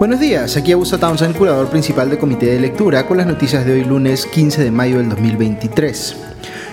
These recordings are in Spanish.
Buenos días, aquí Augusto Townsend, curador principal del Comité de Lectura, con las noticias de hoy lunes 15 de mayo del 2023.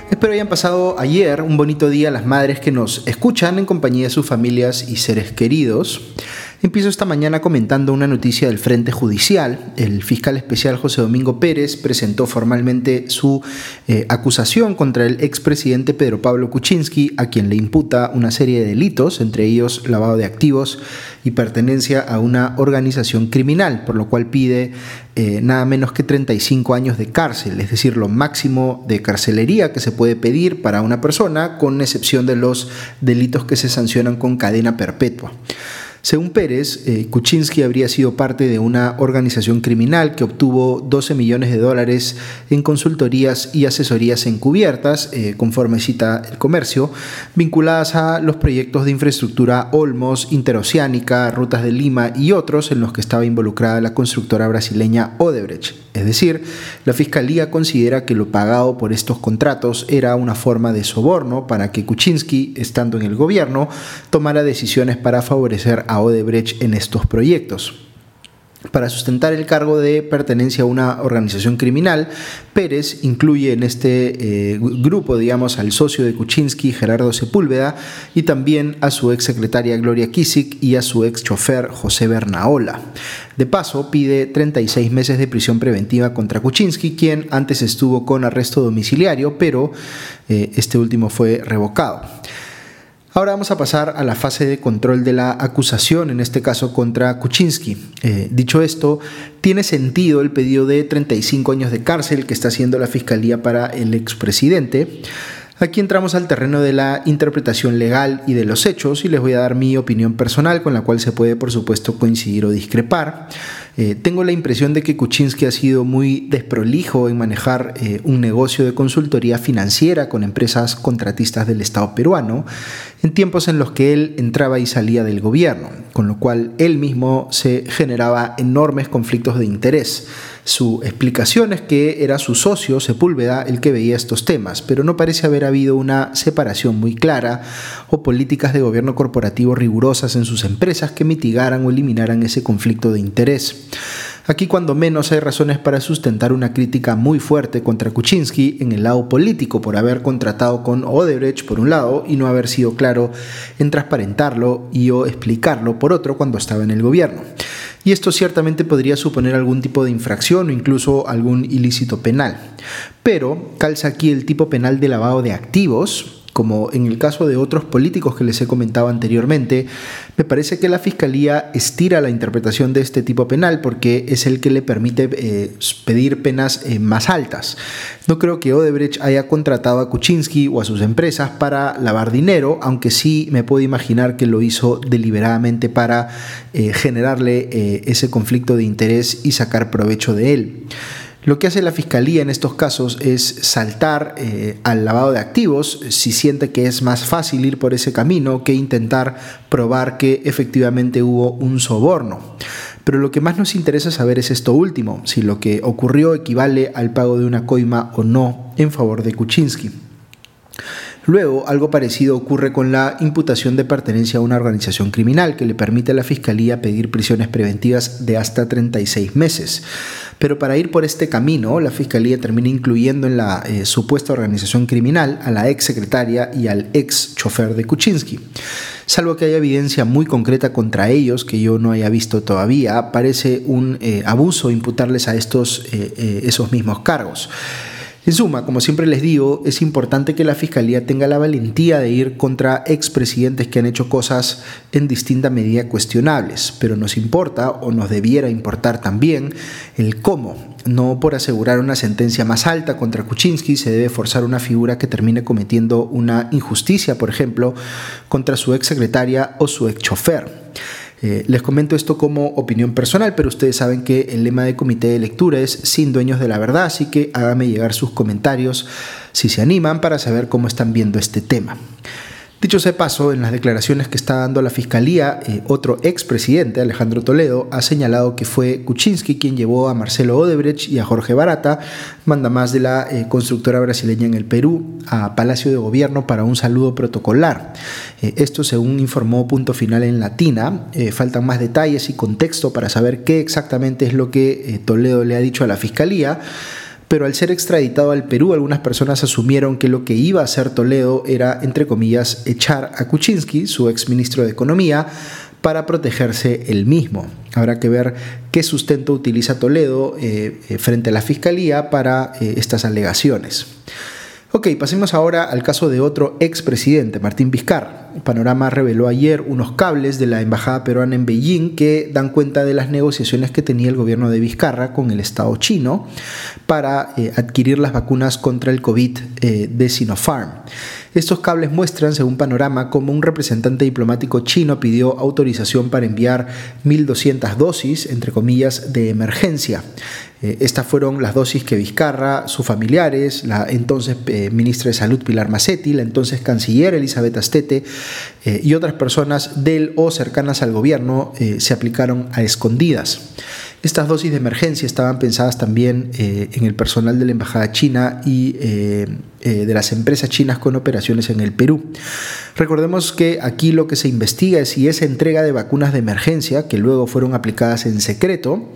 Espero hayan pasado ayer un bonito día las madres que nos escuchan en compañía de sus familias y seres queridos. Empiezo esta mañana comentando una noticia del Frente Judicial. El fiscal especial José Domingo Pérez presentó formalmente su eh, acusación contra el expresidente Pedro Pablo Kuczynski, a quien le imputa una serie de delitos, entre ellos lavado de activos y pertenencia a una organización criminal, por lo cual pide eh, nada menos que 35 años de cárcel, es decir, lo máximo de carcelería que se puede pedir para una persona, con excepción de los delitos que se sancionan con cadena perpetua. Según Pérez, eh, Kuczynski habría sido parte de una organización criminal que obtuvo 12 millones de dólares en consultorías y asesorías encubiertas, eh, conforme cita el comercio, vinculadas a los proyectos de infraestructura Olmos, Interoceánica, Rutas de Lima y otros en los que estaba involucrada la constructora brasileña Odebrecht. Es decir, la Fiscalía considera que lo pagado por estos contratos era una forma de soborno para que Kuczynski, estando en el gobierno, tomara decisiones para favorecer a Odebrecht en estos proyectos. Para sustentar el cargo de pertenencia a una organización criminal, Pérez incluye en este eh, grupo, digamos, al socio de Kuczynski, Gerardo Sepúlveda, y también a su ex secretaria Gloria Kisik y a su ex chofer José Bernaola. De paso, pide 36 meses de prisión preventiva contra Kuczynski, quien antes estuvo con arresto domiciliario, pero eh, este último fue revocado. Ahora vamos a pasar a la fase de control de la acusación, en este caso contra Kuczynski. Eh, dicho esto, tiene sentido el pedido de 35 años de cárcel que está haciendo la Fiscalía para el expresidente. Aquí entramos al terreno de la interpretación legal y de los hechos y les voy a dar mi opinión personal con la cual se puede por supuesto coincidir o discrepar. Eh, tengo la impresión de que Kuczynski ha sido muy desprolijo en manejar eh, un negocio de consultoría financiera con empresas contratistas del Estado peruano en tiempos en los que él entraba y salía del gobierno, con lo cual él mismo se generaba enormes conflictos de interés. Su explicación es que era su socio Sepúlveda el que veía estos temas, pero no parece haber habido una separación muy clara o políticas de gobierno corporativo rigurosas en sus empresas que mitigaran o eliminaran ese conflicto de interés. Aquí cuando menos hay razones para sustentar una crítica muy fuerte contra Kuczynski en el lado político por haber contratado con Odebrecht por un lado y no haber sido claro en transparentarlo y o explicarlo por otro cuando estaba en el gobierno. Y esto ciertamente podría suponer algún tipo de infracción o incluso algún ilícito penal. Pero calza aquí el tipo penal de lavado de activos, como en el caso de otros políticos que les he comentado anteriormente, me parece que la Fiscalía estira la interpretación de este tipo penal porque es el que le permite eh, pedir penas eh, más altas. No creo que Odebrecht haya contratado a Kuczynski o a sus empresas para lavar dinero, aunque sí me puedo imaginar que lo hizo deliberadamente para eh, generarle ese conflicto de interés y sacar provecho de él. Lo que hace la Fiscalía en estos casos es saltar eh, al lavado de activos si siente que es más fácil ir por ese camino que intentar probar que efectivamente hubo un soborno. Pero lo que más nos interesa saber es esto último, si lo que ocurrió equivale al pago de una coima o no en favor de Kuczynski. Luego, algo parecido ocurre con la imputación de pertenencia a una organización criminal que le permite a la Fiscalía pedir prisiones preventivas de hasta 36 meses. Pero para ir por este camino, la Fiscalía termina incluyendo en la eh, supuesta organización criminal a la ex secretaria y al ex chofer de Kuczynski. Salvo que haya evidencia muy concreta contra ellos que yo no haya visto todavía, parece un eh, abuso imputarles a estos eh, esos mismos cargos. En suma, como siempre les digo, es importante que la Fiscalía tenga la valentía de ir contra expresidentes que han hecho cosas en distinta medida cuestionables, pero nos importa o nos debiera importar también el cómo. No por asegurar una sentencia más alta contra Kuczynski se debe forzar una figura que termine cometiendo una injusticia, por ejemplo, contra su ex secretaria o su ex chofer. Eh, les comento esto como opinión personal, pero ustedes saben que el lema de comité de lectura es sin dueños de la verdad, así que háganme llegar sus comentarios si se animan para saber cómo están viendo este tema. Dicho sea paso, en las declaraciones que está dando la Fiscalía, eh, otro expresidente, Alejandro Toledo, ha señalado que fue Kuczynski quien llevó a Marcelo Odebrecht y a Jorge Barata, manda más de la eh, constructora brasileña en el Perú, a Palacio de Gobierno para un saludo protocolar. Eh, esto según informó Punto Final en Latina. faltan más detalles y contexto para saber qué exactamente es lo que Toledo le ha dicho a la Fiscalía pero al ser extraditado al Perú, algunas personas asumieron que lo que iba a hacer Toledo era, entre comillas, echar a Kuczynski, su exministro de Economía, para protegerse él mismo. Habrá que ver qué sustento utiliza Toledo eh, eh, frente a la Fiscalía para eh, estas alegaciones. Ok, pasemos ahora al caso de otro expresidente, Martín Vizcarra. Panorama reveló ayer unos cables de la embajada peruana en Beijing que dan cuenta de las negociaciones que tenía el gobierno de Vizcarra con el Estado chino para eh, adquirir las vacunas contra el COVID eh, de Sinopharm. Estos cables muestran, según Panorama, cómo un representante diplomático chino pidió autorización para enviar 1.200 dosis, entre comillas, de emergencia. Eh, estas fueron las dosis que Vizcarra, sus familiares, la entonces eh, ministra de Salud Pilar Massetti, la entonces canciller Elizabeth Astete eh, y otras personas del o cercanas al gobierno se aplicaron a escondidas. Estas dosis de emergencia estaban pensadas también en el personal de la Embajada China y de las empresas chinas con operaciones en el Perú. Recordemos que aquí lo que se investiga es si esa entrega de vacunas de emergencia, que luego fueron aplicadas en secreto,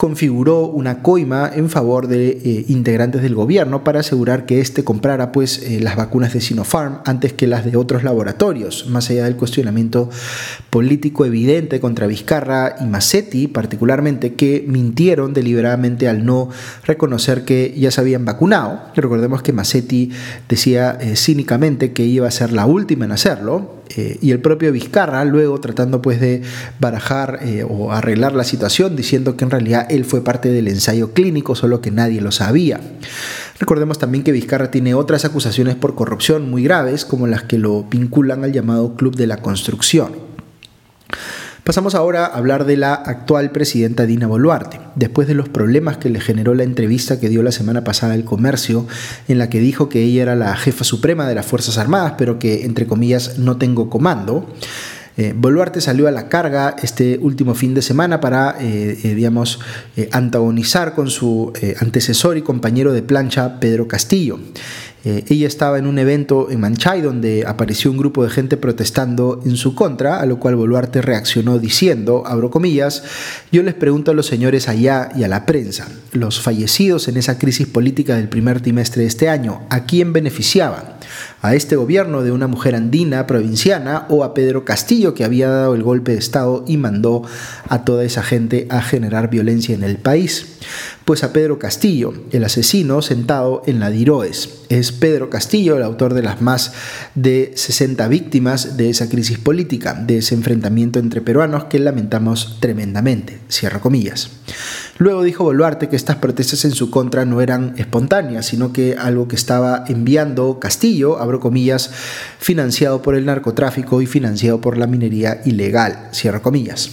configuró una coima en favor de eh, integrantes del gobierno para asegurar que éste comprara pues, eh, las vacunas de Sinopharm antes que las de otros laboratorios, más allá del cuestionamiento político evidente contra Vizcarra y Massetti, particularmente que mintieron deliberadamente al no reconocer que ya se habían vacunado. Recordemos que Massetti decía eh, cínicamente que iba a ser la última en hacerlo, eh, y el propio Vizcarra luego tratando pues de barajar eh, o arreglar la situación diciendo que en realidad él fue parte del ensayo clínico, solo que nadie lo sabía. Recordemos también que Vizcarra tiene otras acusaciones por corrupción muy graves, como las que lo vinculan al llamado Club de la Construcción. Pasamos ahora a hablar de la actual presidenta Dina Boluarte, después de los problemas que le generó la entrevista que dio la semana pasada al comercio, en la que dijo que ella era la jefa suprema de las Fuerzas Armadas, pero que, entre comillas, no tengo comando. Eh, Boluarte salió a la carga este último fin de semana para, eh, eh, digamos, antagonizar con su antecesor y compañero de plancha, Pedro Castillo. Eh, ella estaba en un evento en Manchay donde apareció un grupo de gente protestando en su contra, a lo cual Boluarte reaccionó diciendo, abro comillas, yo les pregunto a los señores allá y a la prensa, los fallecidos en esa crisis política del primer trimestre de este año, ¿a quién beneficiaban? A este gobierno de una mujer andina provinciana o a Pedro Castillo que había dado el golpe de Estado y mandó a toda esa gente a generar violencia en el país. Pues a Pedro Castillo, el asesino sentado en la Diroes. Es Pedro Castillo el autor de las más de 60 víctimas de esa crisis política, de ese enfrentamiento entre peruanos que lamentamos tremendamente. Cierro comillas. Luego dijo Boluarte que estas protestas en su contra no eran espontáneas, sino que algo que estaba enviando Castillo, abro comillas, financiado por el narcotráfico y financiado por la minería ilegal, cierro comillas.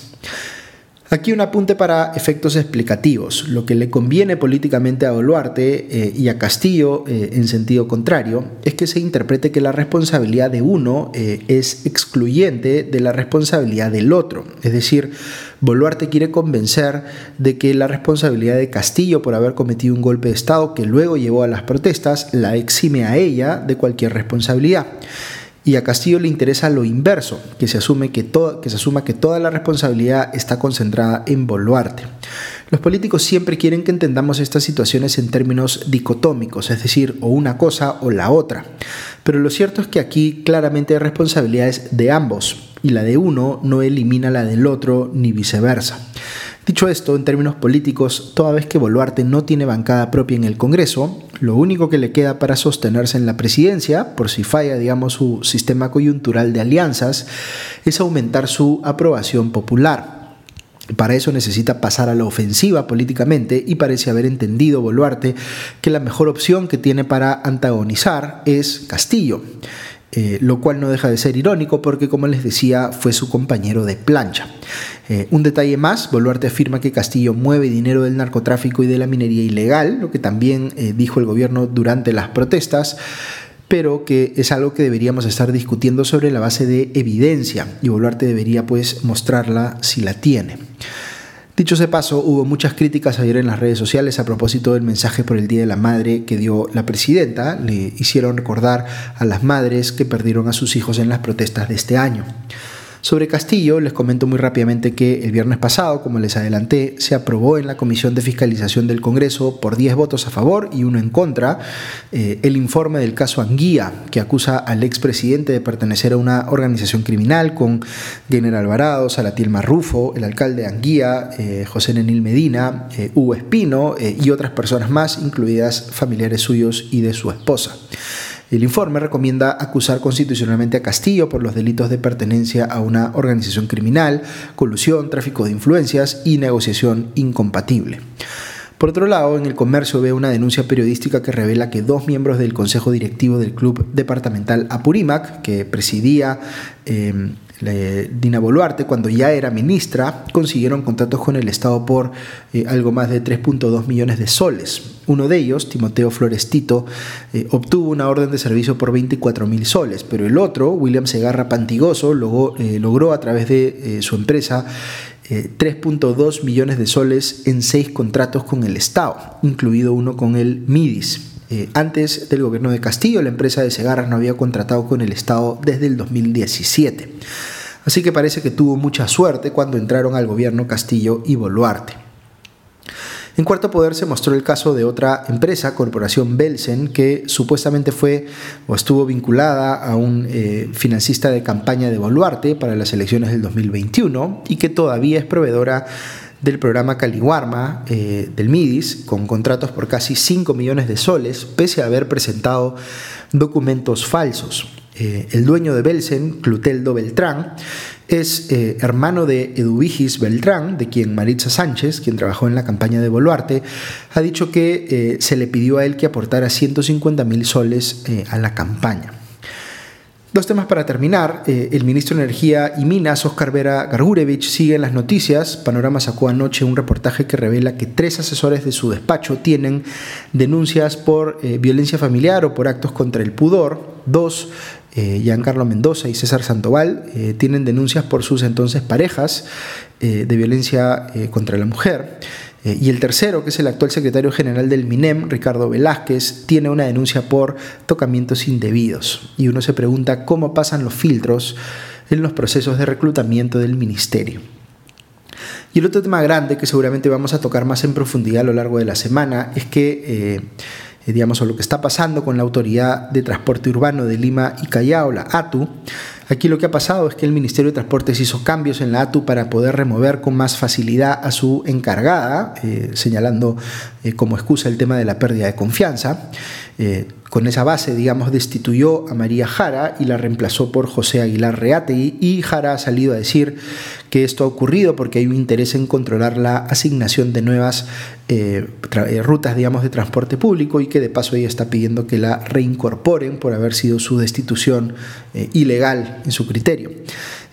Aquí un apunte para efectos explicativos. Lo que le conviene políticamente a Boluarte eh, y a Castillo eh, en sentido contrario es que se interprete que la responsabilidad de uno eh, es excluyente de la responsabilidad del otro. Es decir, Boluarte quiere convencer de que la responsabilidad de Castillo por haber cometido un golpe de Estado que luego llevó a las protestas la exime a ella de cualquier responsabilidad y a Castillo le interesa lo inverso, que se, asume que, que se asuma que toda la responsabilidad está concentrada en Boluarte. Los políticos siempre quieren que entendamos estas situaciones en términos dicotómicos, es decir, o una cosa o la otra. Pero lo cierto es que aquí claramente hay responsabilidades de ambos, y la de uno no elimina la del otro ni viceversa. Dicho esto, en términos políticos, toda vez que Boluarte no tiene bancada propia en el Congreso, lo único que le queda para sostenerse en la presidencia, por si falla, digamos, su sistema coyuntural de alianzas, es aumentar su aprobación popular. Para eso necesita pasar a la ofensiva políticamente y parece haber entendido Boluarte que la mejor opción que tiene para antagonizar es Castillo. Eh, lo cual no deja de ser irónico porque, como les decía, fue su compañero de plancha. Eh, un detalle más, Boluarte afirma que Castillo mueve dinero del narcotráfico y de la minería ilegal, lo que también eh, dijo el gobierno durante las protestas, pero que es algo que deberíamos estar discutiendo sobre la base de evidencia y Boluarte debería pues mostrarla si la tiene. Dicho ese paso, hubo muchas críticas ayer en las redes sociales a propósito del mensaje por el Día de la Madre que dio la presidenta. Le hicieron recordar a las madres que perdieron a sus hijos en las protestas de este año. Sobre Castillo, les comento muy rápidamente que el viernes pasado, como les adelanté, se aprobó en la Comisión de Fiscalización del Congreso por 10 votos a favor y uno en contra eh, el informe del caso Anguía, que acusa al expresidente de pertenecer a una organización criminal con General Alvarado, Salatiel Marrufo, el alcalde de Anguía, eh, José Nenil Medina, eh, Hugo Espino y otras personas más, incluidas familiares suyos y de su esposa. El informe recomienda acusar constitucionalmente a Castillo por los delitos de pertenencia a una organización criminal, colusión, tráfico de influencias y negociación incompatible. Por otro lado, en el comercio ve una denuncia periodística que revela que dos miembros del consejo directivo del club departamental Apurímac, que presidía eh, Dina Boluarte, cuando ya era ministra, consiguieron contratos con el Estado por eh, algo más de 3.2 millones de soles. Uno de ellos, Timoteo Florestito, eh, obtuvo una orden de servicio por 24 mil soles, pero el otro, William Segarra Pantigoso, eh, logró a través de su empresa 3.2 millones de soles en seis contratos con el Estado, incluido uno con el MIDIS. Antes del gobierno de Castillo, la empresa de Segarra no había contratado con el Estado desde el 2017. Así que parece que tuvo mucha suerte cuando entraron al gobierno Castillo y Boluarte. En cuarto poder se mostró el caso de otra empresa, Corporación Belsen, que supuestamente fue o estuvo vinculada a un eh, financista de campaña de Boluarte para las elecciones del 2021 y que todavía es proveedora del programa Caliguarma eh, del MIDIS, con contratos por casi 5 millones de soles, pese a haber presentado documentos falsos. Eh, el dueño de Belsen, Cluteldo Beltrán, es eh, hermano de Eduvigis Beltrán, de quien Maritza Sánchez, quien trabajó en la campaña de Boluarte, ha dicho que se le pidió a él que aportara 150 mil soles a la campaña. Dos temas para terminar. el ministro de Energía y Minas, Oscar Vera Gargurevich, sigue en las noticias. Panorama sacó anoche un reportaje que revela que tres asesores de su despacho tienen denuncias por violencia familiar o por actos contra el pudor. Dos eh, Giancarlo Mendoza y César Sandoval eh, tienen denuncias por sus entonces parejas eh, de violencia contra la mujer. Y el tercero, que es el actual secretario general del MINEM, Ricardo Velázquez, tiene una denuncia por tocamientos indebidos. Y uno se pregunta cómo pasan los filtros en los procesos de reclutamiento del ministerio. Y el otro tema grande que seguramente vamos a tocar más en profundidad a lo largo de la semana es que eh, digamos, o lo que está pasando con la Autoridad de Transporte Urbano de Lima y Callao, la ATU. Aquí lo que ha pasado es que el Ministerio de Transportes hizo cambios en la ATU para poder remover con más facilidad a su encargada, eh, señalando eh, como excusa el tema de la pérdida de confianza. Con esa base, digamos, destituyó a María Jara y la reemplazó por José Aguilar Reategui y Jara ha salido a decir que esto ha ocurrido porque hay un interés en controlar la asignación de nuevas eh, eh, rutas, digamos, de transporte público y que de paso ella está pidiendo que la reincorporen por haber sido su destitución eh, ilegal en su criterio.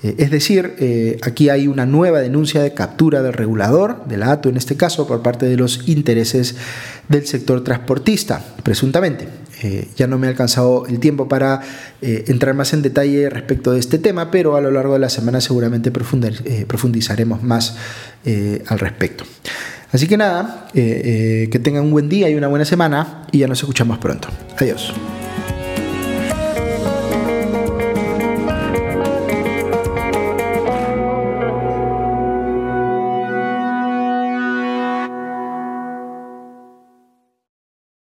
Es decir, aquí hay una nueva denuncia de captura del regulador, de la ATO en este caso, por parte de los intereses del sector transportista, presuntamente. Eh, ya no me ha alcanzado el tiempo para eh, entrar más en detalle respecto de este tema, pero a lo largo de la semana seguramente eh, profundizaremos más al respecto. Así que nada, que tengan un buen día y una buena semana y ya nos escuchamos pronto. Adiós.